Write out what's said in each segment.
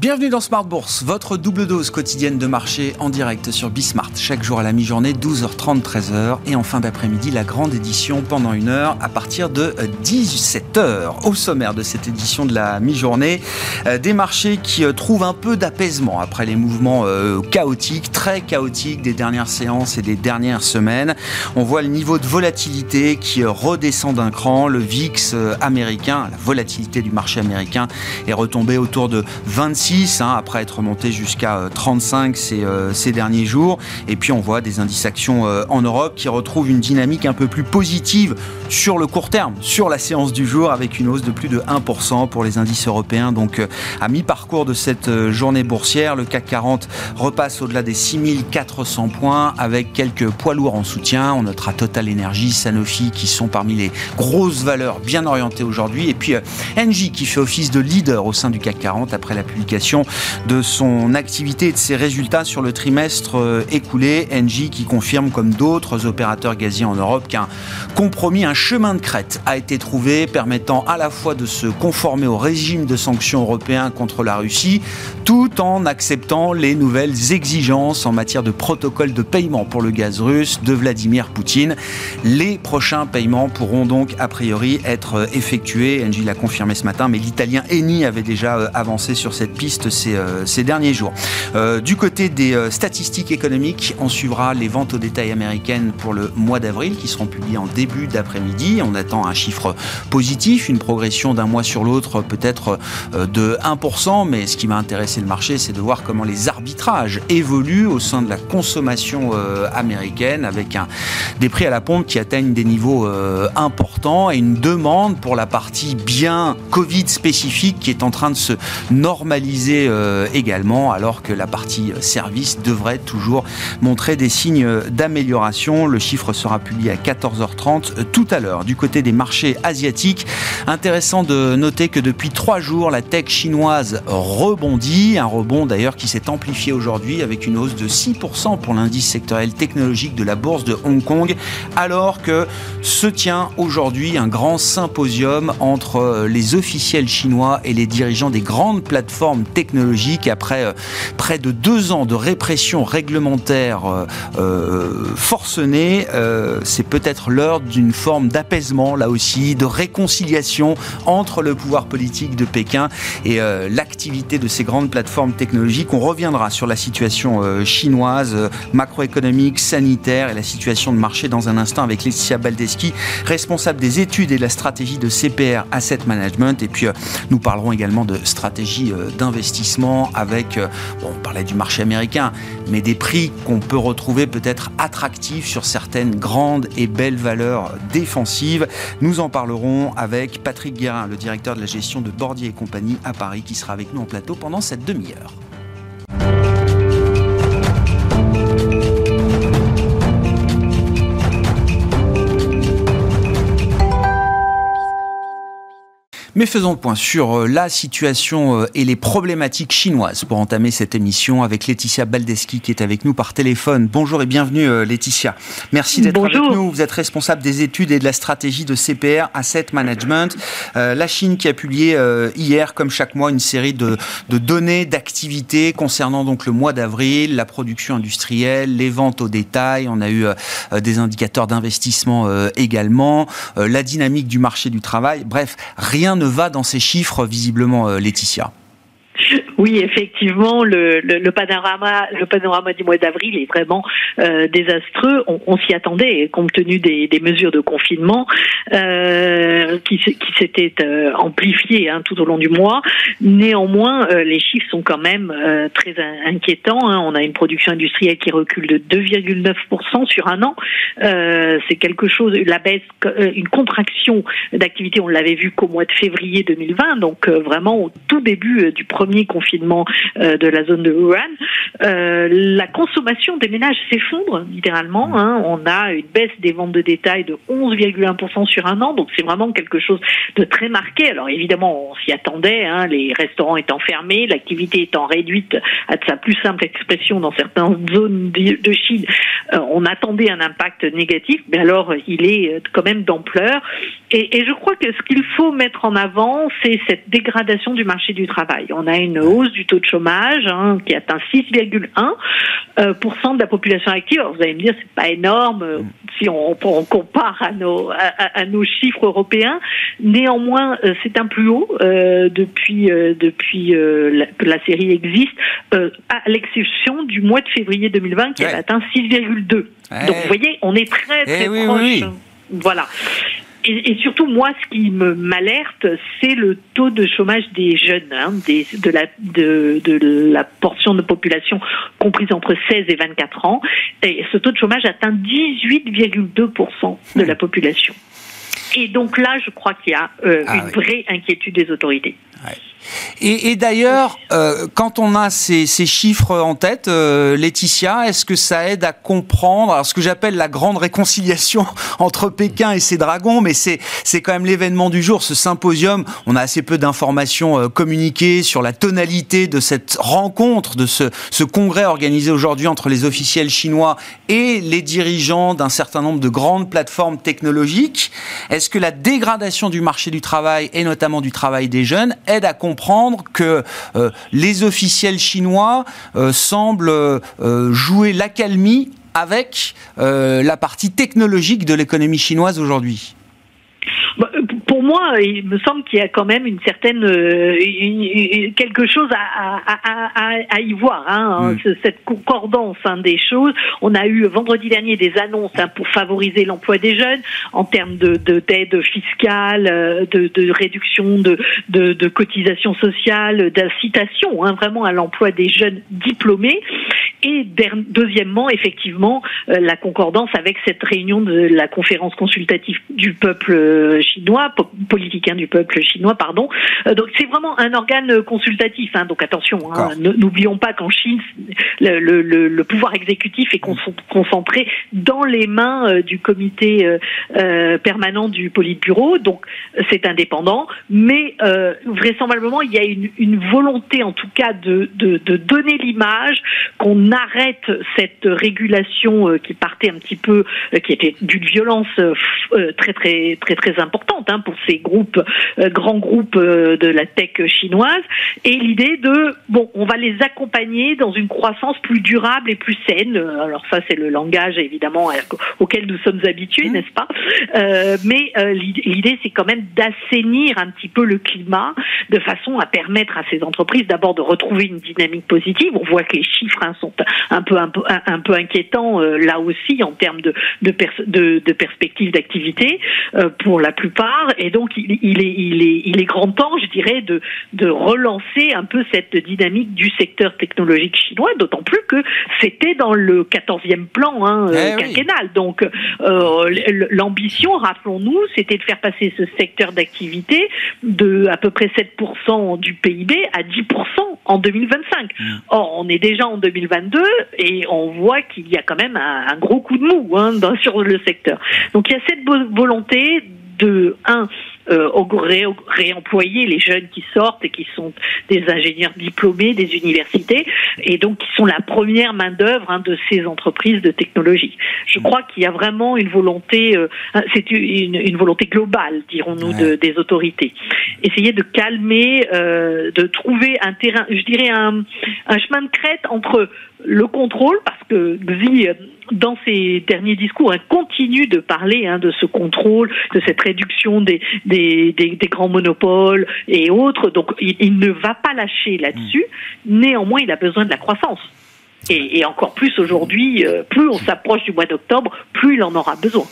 Bienvenue dans Smart Bourse, votre double dose quotidienne de marché en direct sur Bismart. Chaque jour à la mi-journée, 12h30, 13h. Et en fin d'après-midi, la grande édition pendant une heure à partir de 17h. Au sommaire de cette édition de la mi-journée, euh, des marchés qui euh, trouvent un peu d'apaisement après les mouvements euh, chaotiques, très chaotiques des dernières séances et des dernières semaines. On voit le niveau de volatilité qui redescend d'un cran. Le VIX américain, la volatilité du marché américain est retombée autour de 26 Hein, après être monté jusqu'à 35 euh, ces, euh, ces, derniers jours. Et puis on voit des indices actions euh, en Europe qui retrouvent une dynamique un peu plus positive sur le court terme, sur la séance du jour, avec une hausse de plus de 1% pour les indices européens. Donc à mi-parcours de cette journée boursière, le CAC 40 repasse au-delà des 6400 points avec quelques poids lourds en soutien. On notera Total Energy, Sanofi qui sont parmi les grosses valeurs bien orientées aujourd'hui. Et puis Engie qui fait office de leader au sein du CAC 40 après la publication de son activité et de ses résultats sur le trimestre euh, écoulé. Engie qui confirme, comme d'autres opérateurs gaziers en Europe, qu'un compromis, un chemin de crête a été trouvé permettant à la fois de se conformer au régime de sanctions européen contre la Russie, tout en acceptant les nouvelles exigences en matière de protocole de paiement pour le gaz russe de Vladimir Poutine. Les prochains paiements pourront donc a priori être effectués. Engie l'a confirmé ce matin, mais l'italien Eni avait déjà euh, avancé sur cette piste euh, ces, derniers jours. Euh, du côté des euh, statistiques économiques, on suivra les ventes au détail américaines pour le mois d'avril qui seront publiées en début d'après-midi. On attend un chiffre positif, une progression d'un mois sur l'autre peut-être de 1%, mais ce qui m'a intéressé le marché, c'est de voir comment les arbitrages évoluent au sein de la consommation américaine avec des prix à la pompe qui atteignent des niveaux importants et une demande pour la partie bien Covid spécifique qui est en train de se normaliser euh, également, alors que la partie service devrait toujours montrer des signes d'amélioration. Le chiffre sera publié à 14h30 euh, tout à l'heure. Du côté des marchés asiatiques, intéressant de noter que depuis trois jours, la tech chinoise rebondit. Un rebond d'ailleurs qui s'est amplifié aujourd'hui avec une hausse de 6% pour l'indice sectoriel technologique de la bourse de Hong Kong, alors que se tient aujourd'hui un grand symposium entre euh, les officiels chinois et les dirigeants des grandes plateformes technologique après euh, près de deux ans de répression réglementaire euh, euh, forcenée. c'est peut-être l'heure d'une forme d'apaisement, là aussi, de réconciliation entre le pouvoir politique de Pékin et l'activité de ces grandes plateformes technologiques. On reviendra sur la situation chinoise, macroéconomique, sanitaire et la situation de marché dans un instant avec Laetitia Baldeschi, responsable des études et de la stratégie de CPR Asset Management. Et puis, nous parlerons également de stratégie d'investissement avec, euh, bon, on parlait du marché américain, mais des prix qu'on peut retrouver peut-être attractifs sur certaines grandes et belles valeurs défensives. Nous en parlerons avec Patrick Guérin, le directeur de la gestion de Bordier et compagnie à Paris, qui sera avec nous en plateau pendant cette demi-heure. Mais faisons le point sur euh, la situation euh, et les problématiques chinoises pour entamer cette émission avec Laetitia Baldeschi qui est avec nous par téléphone. Bonjour et bienvenue euh, Laetitia. Merci d'être avec nous. Vous êtes responsable des études et de la stratégie de CPR Asset Management. la Chine qui a publié hier, comme chaque mois, une série de, de données d'activité concernant donc le mois d'avril, la production industrielle, les ventes au détail. On a eu des indicateurs d'investissement également, la dynamique du marché du travail. Bref, rien ne va dans ces chiffres, visiblement, euh, Laetitia. Oui, effectivement, le, panorama, le panorama du mois d'avril est vraiment euh, désastreux. On, s'y attendait, compte tenu des, mesures de confinement euh, qui, s'étaient euh, amplifiées hein, tout au long du mois. Néanmoins, les chiffres sont quand même très inquiétants. Hein. On a une production industrielle qui recule de 2,9% sur un an. C'est quelque chose, la baisse, une contraction d'activité. On l'avait vu qu'au mois de février 2020, donc vraiment au tout début du premier confinement confinement euh, de la zone de Wuhan, euh, la consommation des ménages s'effondre littéralement. Hein. On a une baisse des ventes de détail de 11,1% sur un an, donc c'est vraiment quelque chose de très marqué. Alors évidemment, on s'y attendait, hein, les restaurants étant fermés, l'activité étant réduite à sa plus simple expression dans certaines zones de Chine, euh, on attendait un impact négatif, mais alors il est quand même d'ampleur. Et, et je crois que ce qu'il faut mettre en avant, c'est cette dégradation du marché du travail. On a une hausse du taux de chômage hein, qui atteint 6,1% euh, de la population active. Alors, vous allez me dire, c'est pas énorme euh, si on, on, compare à nos, à, nos chiffres européens. Néanmoins, euh, c'est un plus haut depuis, depuis la, que la série existe, à l'exception du mois de février 2020 qui a atteint 6,2. Donc, vous voyez, on est très, très eh proche. Voilà et, surtout, moi, ce qui me m'alerte, c'est le taux de chômage des jeunes, hein, des, de, la, de, de, la portion de population comprise entre 16 et 24 ans. Et ce taux de chômage atteint 18,2% de la population. Et donc là, je crois qu'il y a euh, ah une vraie inquiétude des autorités. Et, d'ailleurs, euh, quand on a ces, chiffres en tête, euh, Laetitia, est-ce que ça aide à comprendre ce que j'appelle la grande réconciliation entre Pékin et ses dragons Mais c'est quand même l'événement du jour, ce symposium. On a assez peu d'informations euh, communiquées sur la tonalité de cette rencontre, de ce, ce congrès organisé aujourd'hui entre les officiels chinois et les dirigeants d'un certain nombre de grandes plateformes technologiques. Est-ce que la dégradation du marché du travail et notamment du travail des jeunes aide à comprendre comprendre que euh, les officiels chinois euh, semblent euh, jouer l'accalmie avec la partie technologique de l'économie chinoise aujourd'hui pour moi, il me semble qu'il y a quand même une certaine euh, quelque chose à, à, à, y voir. Hein, mm. Cette concordance hein, des choses. On a eu vendredi dernier des annonces hein, pour favoriser l'emploi des jeunes en termes de d'aide fiscale, euh, de, de, réduction de, de, de cotisations sociales, d'incitation hein, vraiment à l'emploi des jeunes diplômés. Et deuxièmement, effectivement, euh, la concordance avec cette réunion de la conférence consultative du peuple chinois politique du peuple chinois, pardon. Euh, donc c'est vraiment un organe consultatif. Hein, donc attention, hein, n'oublions pas qu'en Chine, le, le, le, pouvoir exécutif est concentré dans les mains euh, du comité euh, permanent du Politburo. Donc c'est indépendant, mais vraisemblablement il y a une, une, volonté, en tout cas, de, de, de donner l'image qu'on arrête cette régulation qui partait un petit peu, qui était d'une violence très très très très importante hein, pour ces groupes, euh, grands groupes euh, de la tech chinoise, et l'idée de bon, on va les accompagner dans une croissance plus durable et plus saine. Alors ça, c'est le langage évidemment auquel nous sommes habitués, mmh. n'est-ce pas? Euh, Mais l'idée, c'est quand même d'assainir un petit peu le climat de façon à permettre à ces entreprises d'abord de retrouver une dynamique positive. On voit que les chiffres hein, sont un peu un peu, un peu inquiétants là aussi en termes de de, de, de perspectives d'activité pour la plupart. Et donc, il, il, est, il, est, il est grand temps, je dirais, de, de relancer un peu cette dynamique du secteur technologique chinois, d'autant plus que c'était dans le 14e plan hein, eh quinquennal. Donc, euh, l'ambition, rappelons-nous, c'était de faire passer ce secteur d'activité de à peu près 7% du PIB à 10% en 2025. Mm. Or, on est déjà en 2022 et on voit qu'il y a quand même un, gros coup de mou hein, dans, sur le secteur. Donc, il y a cette volonté de, un, euh, réemployer les jeunes qui sortent et qui sont des ingénieurs diplômés des universités et donc qui sont la première main d'œuvre hein, de ces entreprises de technologie. Je crois qu'il y a vraiment une volonté, euh, c'est une, une, volonté globale, dirons-nous, de, des autorités. Essayer de calmer, euh, de trouver un terrain, je dirais un, un chemin de crête entre le contrôle, parce que Xi, dans ses derniers discours, hein, continue de parler hein, de ce contrôle, de cette réduction des, des, des, grands monopoles et autres. Donc, il, ne va pas lâcher là-dessus. Mm. Néanmoins, il a besoin de la croissance. Et, et encore plus aujourd'hui, euh, plus on s'approche du mois d'octobre, plus il en aura besoin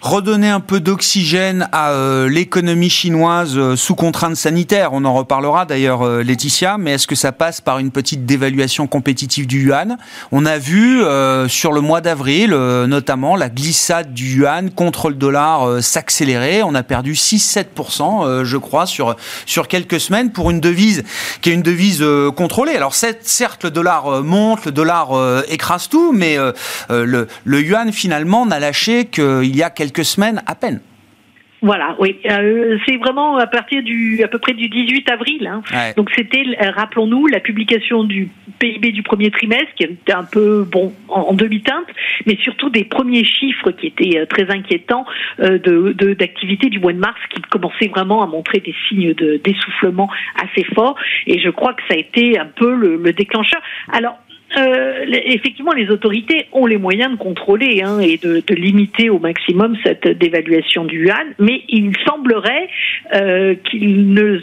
redonner un peu d'oxygène à euh, l'économie chinoise euh, sous contrainte sanitaire. On en reparlera d'ailleurs, euh, Laetitia, mais est-ce que ça passe par une petite dévaluation compétitive du yuan? On a vu sur le mois d'avril, notamment, la glissade du yuan contre le dollar s'accélérer. On a perdu 6-7%, je crois, sur, sur quelques semaines pour une devise qui est une devise contrôlée. Alors certes, le dollar monte, le dollar écrase tout, mais le, le yuan finalement n'a lâché qu'il y a quelques quelques semaines à peine. Voilà, oui. Euh, c'est vraiment à partir du, à peu près du 18 avril. Hein. Donc c'était, euh, rappelons-nous, la publication du PIB du premier trimestre qui était un peu bon en, demi-teinte, mais surtout des premiers chiffres qui étaient euh, très inquiétants de, d'activité du mois de mars qui commençaient vraiment à montrer des signes de d'essoufflement assez forts. Et je crois que ça a été un peu le, le déclencheur. Alors euh, effectivement, les autorités ont les moyens de contrôler hein, et de, limiter au maximum cette dévaluation du yuan, mais il semblerait euh, qu'ils ne,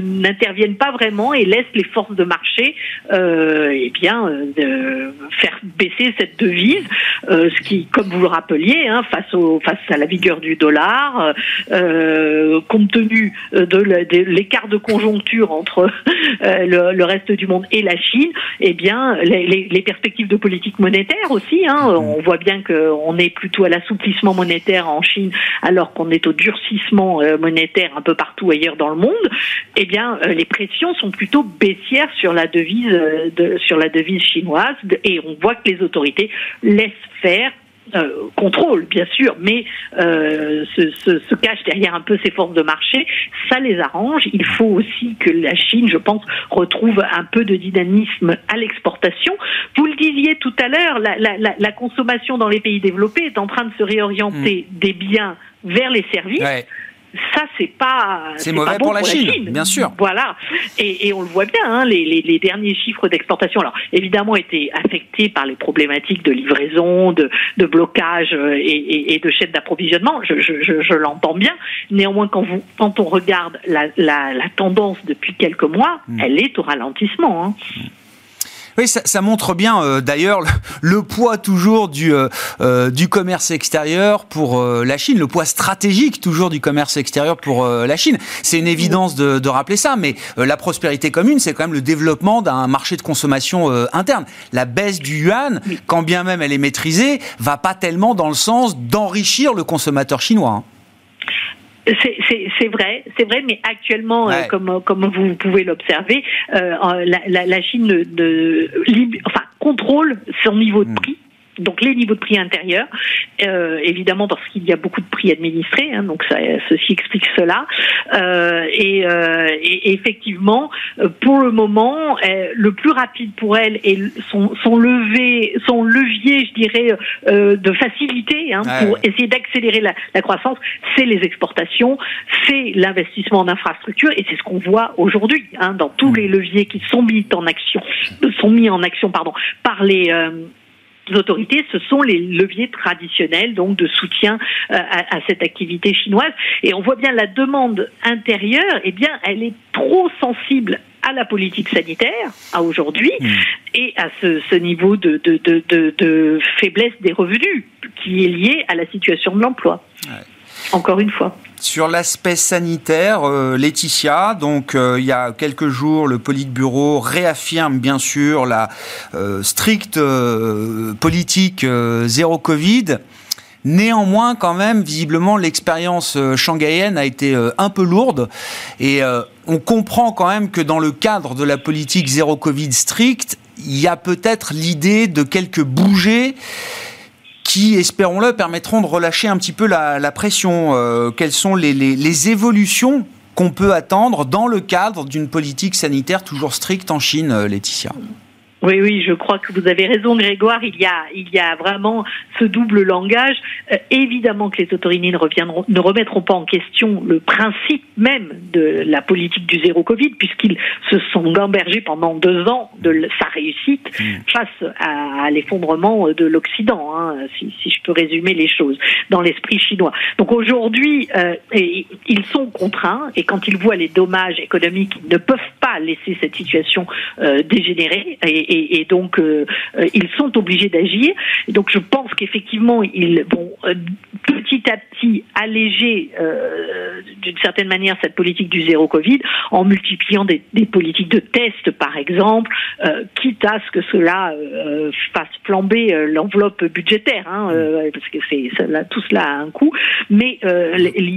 n'interviennent pas vraiment et laissent les forces de marché euh, eh bien, euh, faire baisser cette devise, ce qui, comme vous le rappeliez, hein, face, au, face à la vigueur du dollar, euh, compte tenu de l'écart de conjoncture entre le, le, reste du monde et la Chine, eh bien, les, les, perspectives de politique monétaire aussi. Hein. Mm-hmm. On voit bien qu'on est plutôt à l'assouplissement monétaire en Chine, alors qu'on est au durcissement euh, monétaire un peu partout ailleurs dans le monde. Eh bien, euh, les pressions sont plutôt baissières sur la devise, euh, sur la devise chinoise, et on voit que les autorités laissent faire euh, contrôle, bien sûr, mais euh, se, se, se, cache derrière un peu ces forces de marché. Ça les arrange. Il faut aussi que la Chine, je pense, retrouve un peu de dynamisme à l'exportation. Vous le disiez tout à l'heure, la, la, la, la, consommation dans les pays développés est en train de se réorienter mm. des biens vers les services ça c'est pas c'est mauvais pour, la, Chine, bien sûr. Voilà, et, et on le voit bien, hein, les, les, les, derniers chiffres d'exportation, alors évidemment étaient affectés par les problématiques de livraison, de, de blocage euh, et, et, et de chaîne d'approvisionnement. Je, je, je, je l'entends bien. Néanmoins, quand vous quand on regarde la, la, la tendance depuis quelques mois, hmm. elle est au ralentissement. Hein. Oui, ça, ça montre bien euh, d'ailleurs le, poids toujours du, euh, euh, du commerce extérieur pour la Chine, le poids stratégique toujours du commerce extérieur pour la Chine. C'est une évidence de, de, rappeler ça, mais la prospérité commune, c'est quand même le développement d'un marché de consommation interne. La baisse du yuan, quand bien même elle est maîtrisée, va pas tellement dans le sens d'enrichir le consommateur chinois. Hein. C'est vrai, c'est vrai, mais actuellement, euh, comme comme vous pouvez l'observer, euh, la, la, la, Chine de, enfin, contrôle son niveau de hmm. prix donc les niveaux de prix intérieurs, euh, évidemment parce qu'il y a beaucoup de prix administrés, hein, donc ça, ceci explique cela. Euh, et, euh, et, effectivement, pour le moment, le plus rapide pour elle et son, son levé, son levier, je dirais, de facilité hein, pour essayer d'accélérer la, la, croissance, c'est les exportations, c'est l'investissement en infrastructure, et c'est ce qu'on voit aujourd'hui hein, dans tous mmh. les leviers qui sont mis en action, sont mis en action, pardon, par les autorités, ce sont les leviers traditionnels donc de soutien euh, à, à, cette activité chinoise. Et on voit bien la demande intérieure, eh bien, elle est trop sensible à la politique sanitaire à aujourd'hui mmh. et à ce, ce niveau de, de, de, de, faiblesse des revenus qui est lié à la situation de l'emploi. Ouais. Encore une fois. Sur l'aspect sanitaire, euh, Laetitia, donc euh, il y a quelques jours, le Politburo réaffirme bien sûr la euh, stricte politique zéro Covid. Néanmoins, quand même, visiblement, l'expérience shanghaïenne a été un peu lourde et on comprend quand même que dans le cadre de la politique zéro Covid stricte, il y a peut-être l'idée de quelques bouger qui, espérons-le, permettront de relâcher un petit peu la, pression. Euh, quelles sont les évolutions qu'on peut attendre dans le cadre d'une politique sanitaire toujours stricte en Chine, euh, Laetitia? Oui, oui, je crois que vous avez raison, Grégoire. Il y a, il y a vraiment ce double langage. Euh, évidemment que les autorités ne reviendront, ne remettront pas en question le principe même de la politique du zéro Covid, puisqu'ils se sont gambergés pendant deux ans de sa réussite mmh. face à, à l'effondrement de l'Occident, hein, si, si, je peux résumer les choses, dans l'esprit chinois. Donc aujourd'hui, euh, ils sont contraints, et quand ils voient les dommages économiques, ils ne peuvent pas laisser cette situation euh, dégénérer. Et, et, donc euh, euh, ils sont obligés d'agir. Donc je pense qu'effectivement ils vont euh, petit à petit alléger d'une certaine manière cette politique du zéro Covid en multipliant des, politiques de tests par exemple, quitte à ce que cela fasse flamber l'enveloppe budgétaire, hein, parce que c'est tout cela a un coût. Mais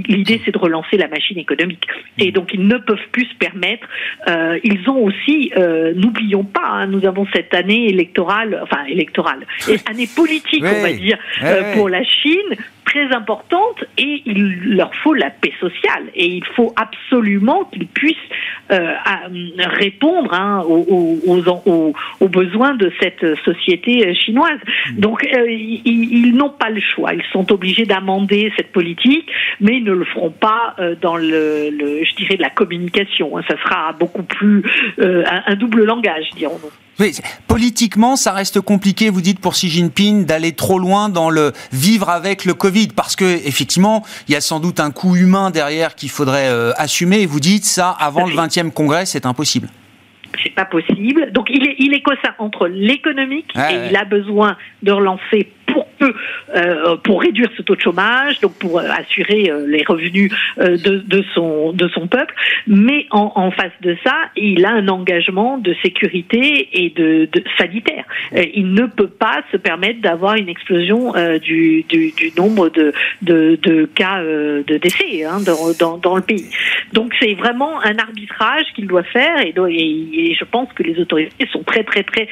l'idée c'est de relancer la machine économique. Et donc ils ne peuvent plus se permettre. ils ont aussi, n'oublions pas, hein, nous avons cette année électorale, enfin électorale, année politique, on va dire, euh, pour la Chine très importante et il leur faut la paix sociale et il faut absolument qu'ils puissent euh, répondre hein, aux, aux, aux, besoins de cette société chinoise. Mmh. Donc euh, ils, ils n'ont pas le choix, ils sont obligés d'amender cette politique, mais ils ne le feront pas euh, dans le, le, je dirais, de la communication. Hein. Ça sera beaucoup plus euh, un, un double langage, dirons-nous. Oui, politiquement, ça reste compliqué, vous dites, pour Xi Jinping d'aller trop loin dans le vivre avec le Covid, parce que effectivement, il y a sans doute un coût humain derrière qu'il faudrait euh, assumer. Et vous dites ça avant le 20e congrès, c'est impossible c'est pas possible. Donc il est, il est ça entre l'économique et il a besoin de relancer pour peu, euh, pour réduire ce taux de chômage, donc pour euh, assurer euh, les revenus de, son de son peuple. Mais en, face de ça, il a un engagement de sécurité et de, de sanitaire. il ne peut pas se permettre d'avoir une explosion du, nombre de, de, cas de décès hein, dans, dans, le pays. Donc c'est vraiment un arbitrage qu'il doit faire et, je pense que les autorités sont très très très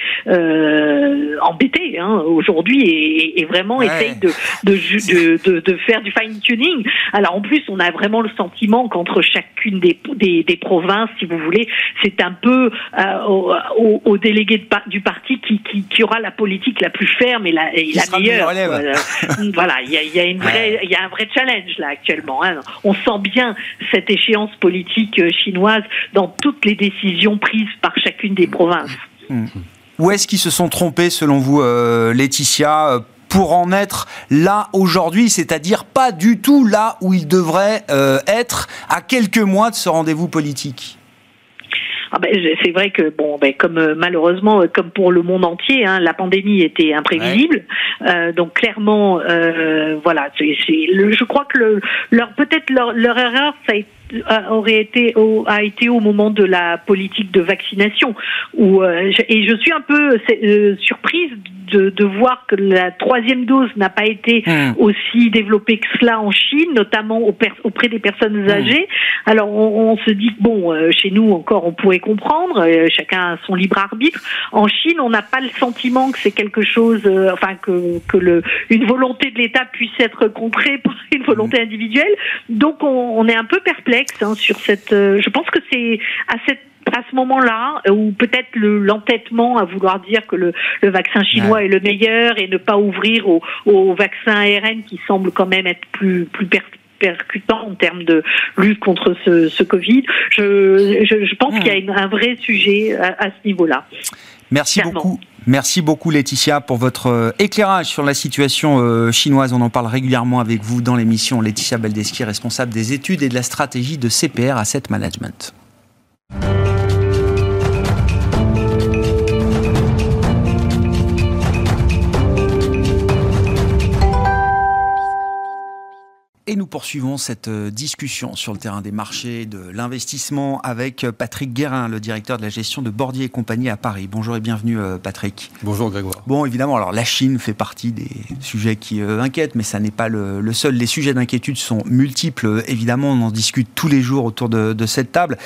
embêtées hein, aujourd'hui vraiment essaye de de, de, de, faire du fine-tuning. Alors en plus, on a vraiment le sentiment qu'entre chacune des, des, des, provinces, si vous voulez, c'est un peu euh, au, au, délégué de, du parti qui, qui, qui, aura la politique la plus ferme et la, et la meilleure. voilà, il y a, y, a une vraie, il y a un vrai challenge là actuellement. Hein. On sent bien cette échéance politique euh, chinoise dans toutes les décisions prises par chacune des provinces. Mmh. Où est-ce qu'ils se sont trompés selon vous, euh, Laetitia pour en être là aujourd'hui, c'est-à-dire pas du tout là où il devrait euh, être à quelques mois de ce rendez-vous politique ah ben, c'est vrai que bon, ben, comme euh, malheureusement, euh, comme pour le monde entier, hein, la pandémie était imprévisible. Euh, donc clairement, euh, voilà, c'est, je crois que le, leur peut-être leur, leur erreur, ça a été aurait été au, a été au moment de la politique de vaccination où euh, et je suis un peu euh, surprise de, de, voir que la troisième dose n'a pas été mmh. aussi développée que cela en Chine, notamment auprès des personnes mmh. âgées. Alors on, on, se dit que bon, euh, chez nous encore on pourrait comprendre, chacun a son libre arbitre. En Chine, on n'a pas le sentiment que c'est quelque chose, enfin que, que le, une volonté de l'État puisse être contrée par une volonté mmh. individuelle. Donc on, on est un peu perplexe Hein, sur cette. Euh, je pense que c'est à cette à ce moment-là, euh, ou peut-être l'entêtement à vouloir dire que le, le vaccin chinois est le meilleur et ne pas ouvrir au, au, vaccin ARN qui semble quand même être plus, plus percutant en termes de lutte contre ce, ce Covid. Je, je, je pense qu'il y a une, un vrai sujet à, à ce niveau-là. Merci Clairement. beaucoup. Merci beaucoup Laetitia pour votre euh, éclairage sur la situation euh, chinoise. On en parle régulièrement avec vous dans l'émission. Laetitia Baldeschi, responsable des études et de la stratégie de CPR Asset Management. Et nous poursuivons cette euh, discussion sur le terrain des marchés, de l'investissement avec euh, Patrick Guérin, le directeur de la gestion de Bordier et compagnie à Paris. Bonjour et bienvenue euh, Patrick. Bonjour Grégoire. Bon, évidemment, alors la Chine fait partie des sujets qui inquiètent, mais ça n'est pas le, le, seul. Les sujets d'inquiétude sont multiples. Évidemment, on en discute tous les jours autour de, de cette table.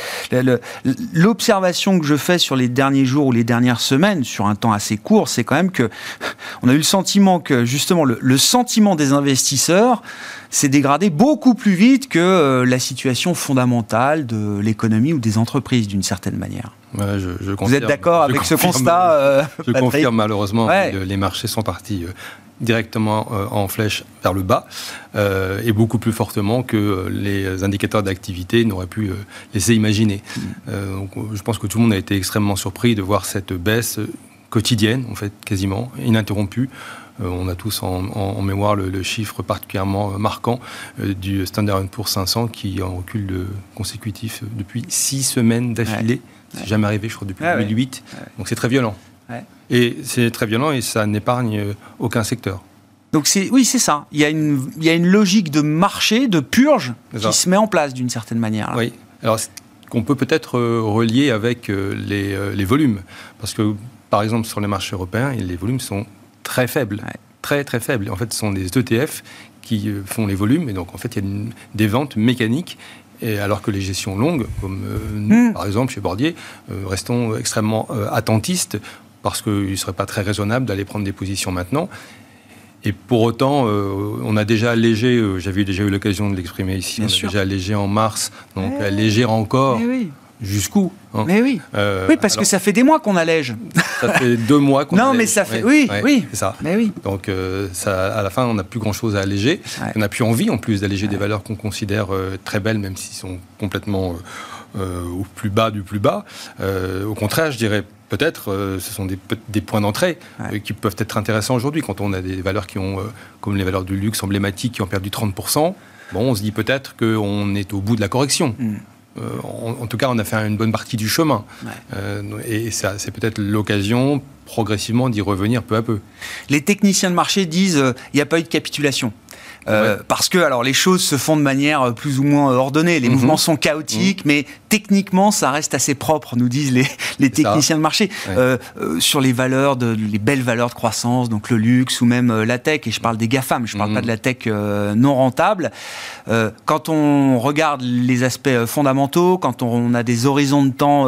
L'observation que je fais sur les derniers jours ou les dernières semaines, sur un temps assez court, c'est quand même que on a eu le sentiment que justement le, le sentiment des investisseurs s'est dégradé beaucoup plus vite que euh, la situation fondamentale de l'économie ou des entreprises, d'une certaine manière. Ouais, je, je Vous êtes d'accord avec ce constat euh, Je Patrick confirme malheureusement, ouais. les marchés sont partis euh, directement euh, en flèche vers le bas euh, et beaucoup plus fortement que les indicateurs d'activité n'auraient pu euh, laisser imaginer. Donc, je pense que tout le monde a été extrêmement surpris de voir cette baisse quotidienne, en fait, quasiment, ininterrompue, euh, on a tous en, en mémoire le, le, chiffre particulièrement euh, marquant euh, du Standard Poor's 500 qui en recul de, consécutif depuis six semaines d'affilée. Ouais. C'est ouais. jamais arrivé, je crois, depuis ouais, 2008. Donc c'est très violent. Et c'est très violent et ça n'épargne aucun secteur. Donc c'est oui, c'est ça. Il y, a une, il y a une logique de marché, de purge qui se met en place d'une certaine manière. Là. Oui. Alors qu'on peut peut-être relier avec les, les, volumes, parce que par exemple sur les marchés européens, les volumes sont très faible, ouais. très très faible. En fait, ce sont des ETF qui euh, font les volumes, et donc en fait, il y a une, des ventes mécaniques. Et alors que les gestions longues, comme euh, nous, mmh. par exemple chez Bordier, euh, restons extrêmement euh, attentistes parce qu'il ne serait pas très raisonnable d'aller prendre des positions maintenant. Et pour autant, on a déjà allégé, j'avais déjà eu l'occasion de l'exprimer ici, on a déjà allégé en mars, donc eh alléger encore. Eh oui. Jusqu'où hein Mais oui. Euh, oui, parce que ça fait des mois qu'on allège. Ça fait deux mois qu'on Non, mais ça fait. Oui, oui. C'est ça. Mais oui. Donc, euh, ça, à la fin, on n'a plus grand-chose à alléger. On n'a plus envie, en plus, d'alléger des valeurs qu'on considère euh, très belles, même s'ils sont complètement au plus bas du plus bas. au contraire, je dirais peut-être, ce sont des, des points d'entrée qui peuvent être intéressants aujourd'hui quand on a des valeurs qui ont, comme les valeurs du luxe emblématiques, qui ont perdu 30%. Bon, on se dit peut-être qu'on est au bout de la correction. Mm. Euh, en, tout cas, on a fait une bonne partie du chemin. Euh, et ça, c'est peut-être l'occasion progressivement d'y revenir peu à peu. Les techniciens de marché disent euh, il n'y a pas eu de capitulation. Euh, parce que alors les choses se font de manière euh, plus ou moins euh, ordonnée, les mhm. mouvements sont chaotiques, mhm. mais techniquement ça reste assez propre, nous disent les, les techniciens de marché sur les valeurs de les belles valeurs de croissance, donc le luxe ou même la tech. Et je parle des gafam, je parle pas mhm. de la tech non rentable. quand on regarde les aspects fondamentaux, quand on a des horizons de temps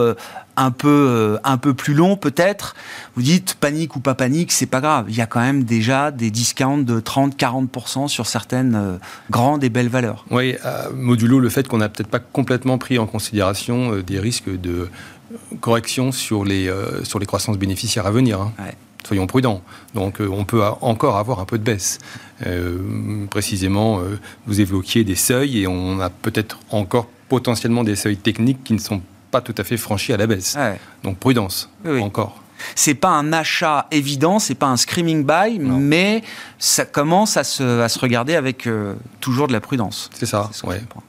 un peu, euh, un peu plus long peut-être. Vous dites panique ou pas panique, c'est pas grave. Il y a quand même déjà des discounts de 30-40% sur certaines euh, grandes et belles valeurs. Oui, euh, modulo le fait qu'on n'a peut-être pas complètement pris en considération des risques de correction sur les, sur les croissances bénéficiaires à venir. Hein. Soyons prudents. Donc on peut encore avoir un peu de baisse. précisément, vous évoquiez des seuils et on a peut-être encore potentiellement des seuils techniques qui ne sont pas tout à fait franchi à la baisse. Donc prudence, encore. C'est pas un achat évident, c'est pas un screaming buy, mais ça commence à se, à se regarder avec euh, toujours de la prudence. C'est ça,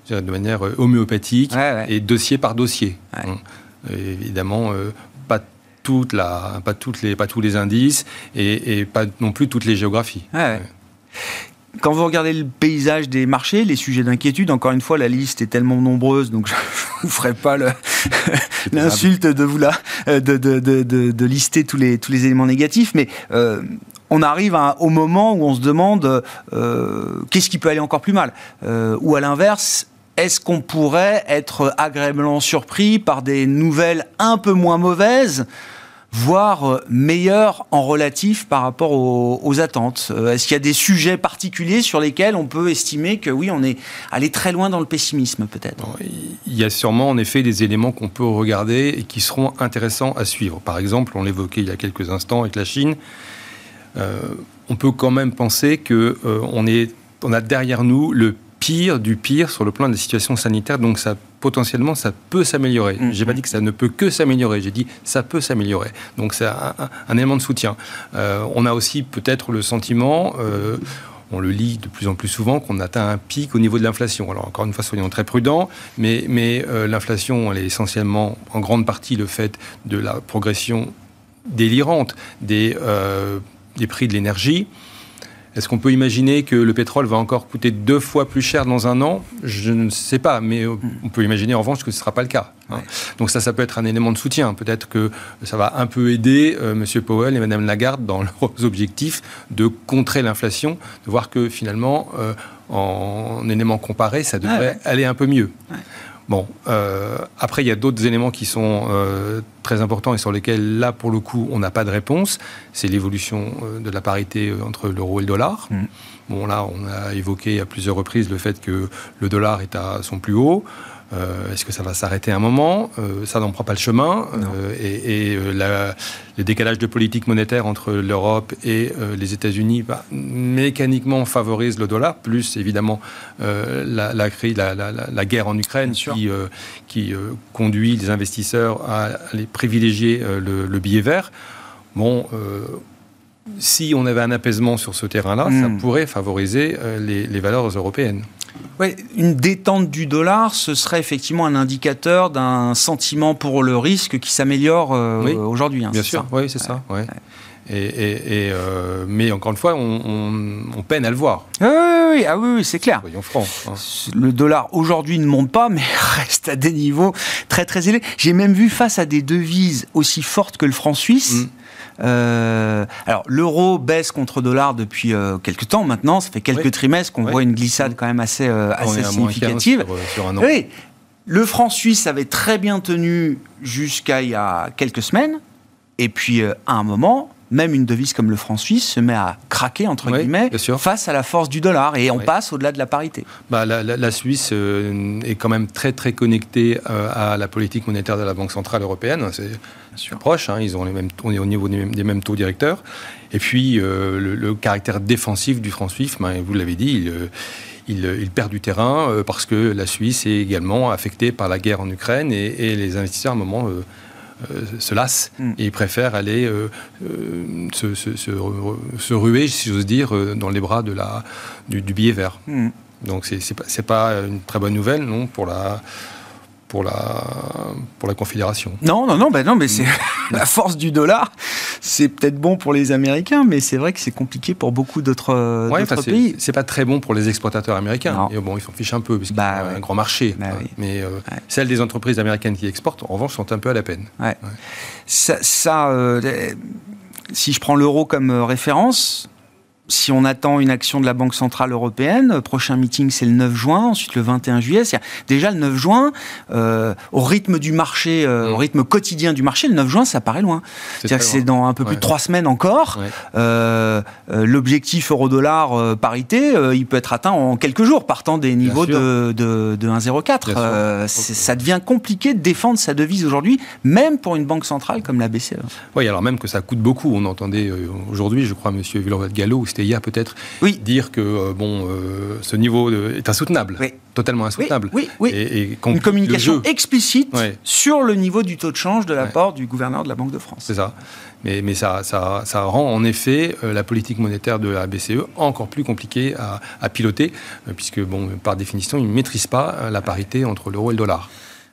de manière euh, homéopathique et dossier par dossier. Évidemment, euh, pas toute la, pas toutes les, pas tous les indices et, et pas non plus toutes les géographies quand vous regardez le paysage des marchés, les sujets d'inquiétude, encore une fois, la liste est tellement nombreuse, donc je ne vous ferai pas l'insulte de vous là, de, de, de, de, lister tous les, tous les éléments négatifs, mais euh, on arrive au moment où on se demande euh, qu'est-ce qui peut aller encore plus mal, euh, ou à l'inverse, est-ce qu'on pourrait être agréablement surpris par des nouvelles un peu moins mauvaises voire euh, meilleur en relatif par rapport aux, attentes. Euh, Est-ce qu'il y a des sujets particuliers sur lesquels on peut estimer que oui, on est allé très loin dans le pessimisme peut-être? Il y a sûrement en effet des éléments qu'on peut regarder et qui seront intéressants à suivre. Par exemple, on l'évoquait il y a quelques instants avec la Chine, euh, on peut quand même penser que on, a derrière nous le pire du pire sur le plan de la situation sanitaire, donc ça potentiellement ça peut s'améliorer. Je mm. J'ai pas dit que ça ne peut que s'améliorer, j'ai dit ça peut s'améliorer. Donc c'est un, élément de soutien. Euh, on a aussi peut-être le sentiment, euh, on le lit de plus en plus souvent, qu'on atteint un pic au niveau de l'inflation. Alors encore une fois, soyons très prudents, mais, mais euh, l'inflation, elle est essentiellement en grande partie le fait de la progression délirante des, des prix de l'énergie. Est-ce qu'on peut imaginer que le pétrole va encore coûter deux fois plus cher dans un an? Je ne sais pas, mais euh, on peut imaginer en revanche que ce ne sera pas le cas. Hein. Donc ça, ça peut être un élément de soutien. Peut-être que ça va un peu aider euh, M. Powell et Mme Lagarde dans leurs objectifs de contrer l'inflation, de voir que finalement, euh, en élément comparé, ça devrait aller un peu mieux. Bon, euh, après, il y a d'autres éléments qui sont euh, très importants et sur lesquels, là, pour le coup, on n'a pas de réponse. C'est l'évolution euh, de la parité entre l'euro et le dollar. Mm. Bon, là, on a évoqué à plusieurs reprises le fait que le dollar est à son plus haut. Euh, est-ce que ça va s'arrêter un moment? Euh, Ça n'en prend pas le chemin. Euh, et, le décalage de politique monétaire entre l'Europe et les États-Unis bah, mécaniquement favorise le dollar, plus évidemment la, la, la, guerre en Ukraine qui, qui conduit les investisseurs à aller privilégier le, billet vert. Bon si on avait un apaisement sur ce terrain-là, ça hmm. pourrait favoriser les, valeurs européennes. Ouais, une détente du dollar, ce serait effectivement un indicateur d'un sentiment pour le risque qui s'améliore euh, aujourd'hui. Hein, bien sûr, oui, c'est ça. Et, euh, mais encore une fois, on, peine à le voir. Oui, oui, ah oui, c'est clair. Soyons francs. Hein. Le dollar aujourd'hui ne monte pas, mais reste à des niveaux très très élevés. J'ai même vu face à des devises aussi fortes que le franc suisse. Mm. Euh, alors l'euro baisse contre dollar depuis euh, quelques temps maintenant, ça fait quelques trimestres qu'on voit une glissade quand même assez, euh, assez significative. Oui. Le franc suisse avait très bien tenu jusqu'à il y a quelques semaines, et puis à un moment, même une devise comme le franc suisse se met à craquer, entre guillemets, face à la force du dollar. Et on passe au-delà de la parité. Bah, la, Suisse euh, est quand même très, très connectée euh, à la politique monétaire de la Banque Centrale Européenne. C'est proche, hein, ils ont les mêmes, on est au niveau des mêmes, taux directeurs. Et puis, euh, le, caractère défensif du franc suisse, ben, vous l'avez dit, il, perd du terrain parce que la Suisse est également affectée par la guerre en Ukraine et, les investisseurs, à un moment, se lassent mm. et ils préfèrent aller euh, euh, se, ruer, si j'ose dire, dans les bras de la, du, billet vert. Mm. Donc c'est pas, pas une très bonne nouvelle, non, pour la pour la, pour la Confédération. Non, non, non, ben non mais c'est la force du dollar. C'est peut-être bon pour les Américains, mais c'est vrai que c'est compliqué pour beaucoup d'autres ouais, pays. C'est pas très bon pour les exportateurs américains. Et bon, ils s'en fichent un peu, parce bah, un grand marché. Bah mais euh, celles des entreprises américaines qui exportent, en revanche, sont un peu à la peine. Ça, ça euh, si je prends l'euro comme euh, référence, si on attend une action de la Banque Centrale Européenne, euh, prochain meeting c'est le 9 juin, ensuite le 21 juillet. Déjà le 9 juin, euh, au rythme du marché, euh, au mm. rythme quotidien du marché, le 9 juin ça paraît loin. C'est-à-dire que c'est dans un peu plus de trois semaines encore. L'objectif euro-dollar parité, il peut être atteint en quelques jours, partant des niveaux de, de, de 1,04. ça devient compliqué de défendre sa devise aujourd'hui, même pour une banque centrale comme la BCE. Oui, alors même que ça coûte beaucoup. On entendait aujourd'hui, je crois, Monsieur Villard-Gallo, hier peut-être, oui. dire que euh, bon, euh, ce niveau est insoutenable, totalement insoutenable. Oui, oui, Et, Une communication explicite sur le niveau du taux de change de l'apport du gouverneur de la Banque de France. C'est ça. Mais, mais ça, ça, ça, rend en effet euh, la politique monétaire de la BCE encore plus compliquée à, à piloter, puisque bon, par définition, il ne maîtrise pas la parité entre l'euro et le dollar.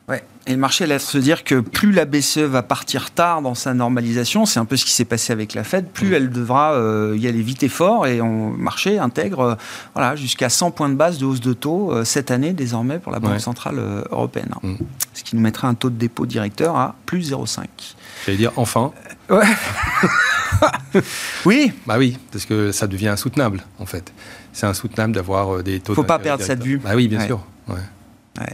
Ouais. Et le marché laisse se dire que plus la BCE va partir tard dans sa normalisation, c'est un peu ce qui s'est passé avec la Fed, plus mm. elle devra euh, y aller vite et fort. Et on marché intègre euh, voilà, jusqu'à 100 points de base de hausse de taux euh, cette année désormais pour la Banque Centrale Européenne. Mm. Ce qui nous mettrait un taux de dépôt directeur à plus 0,5. J'allais dire enfin. ouais. oui. Bah oui, parce que ça devient insoutenable en fait. C'est insoutenable d'avoir des taux. Faut pas perdre ça de vue. Bah oui, bien sûr. Ouais.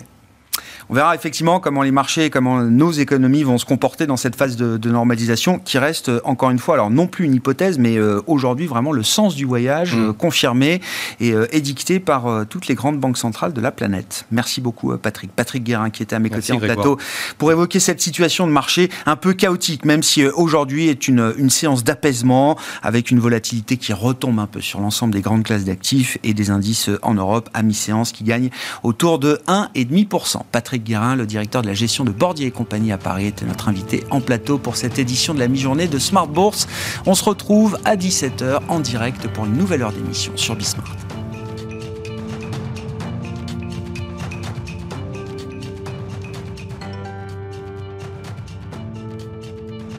On verra effectivement comment les marchés, comment nos économies vont se comporter dans cette phase de, normalisation qui reste, euh, encore une fois, alors non plus une hypothèse, mais euh, aujourd'hui vraiment le sens du voyage mm. euh, confirmé et édicté par toutes les grandes banques centrales de la planète. Merci beaucoup Patrick. Patrick Guérin qui était à mes côtés en plateau pour évoquer cette situation de marché un peu chaotique, même si aujourd'hui est une, une séance d'apaisement avec une volatilité qui retombe un peu sur l'ensemble des grandes classes d'actifs et des indices en Europe à mi-séance qui gagnent autour de 1,5%. Patrick Patrick Guérin, le directeur de la gestion de Bordier et compagnie à Paris, était notre invité en plateau pour cette édition de la mi-journée de Smart Bourse. On se retrouve à 17h en direct pour une nouvelle heure d'émission sur Bismart.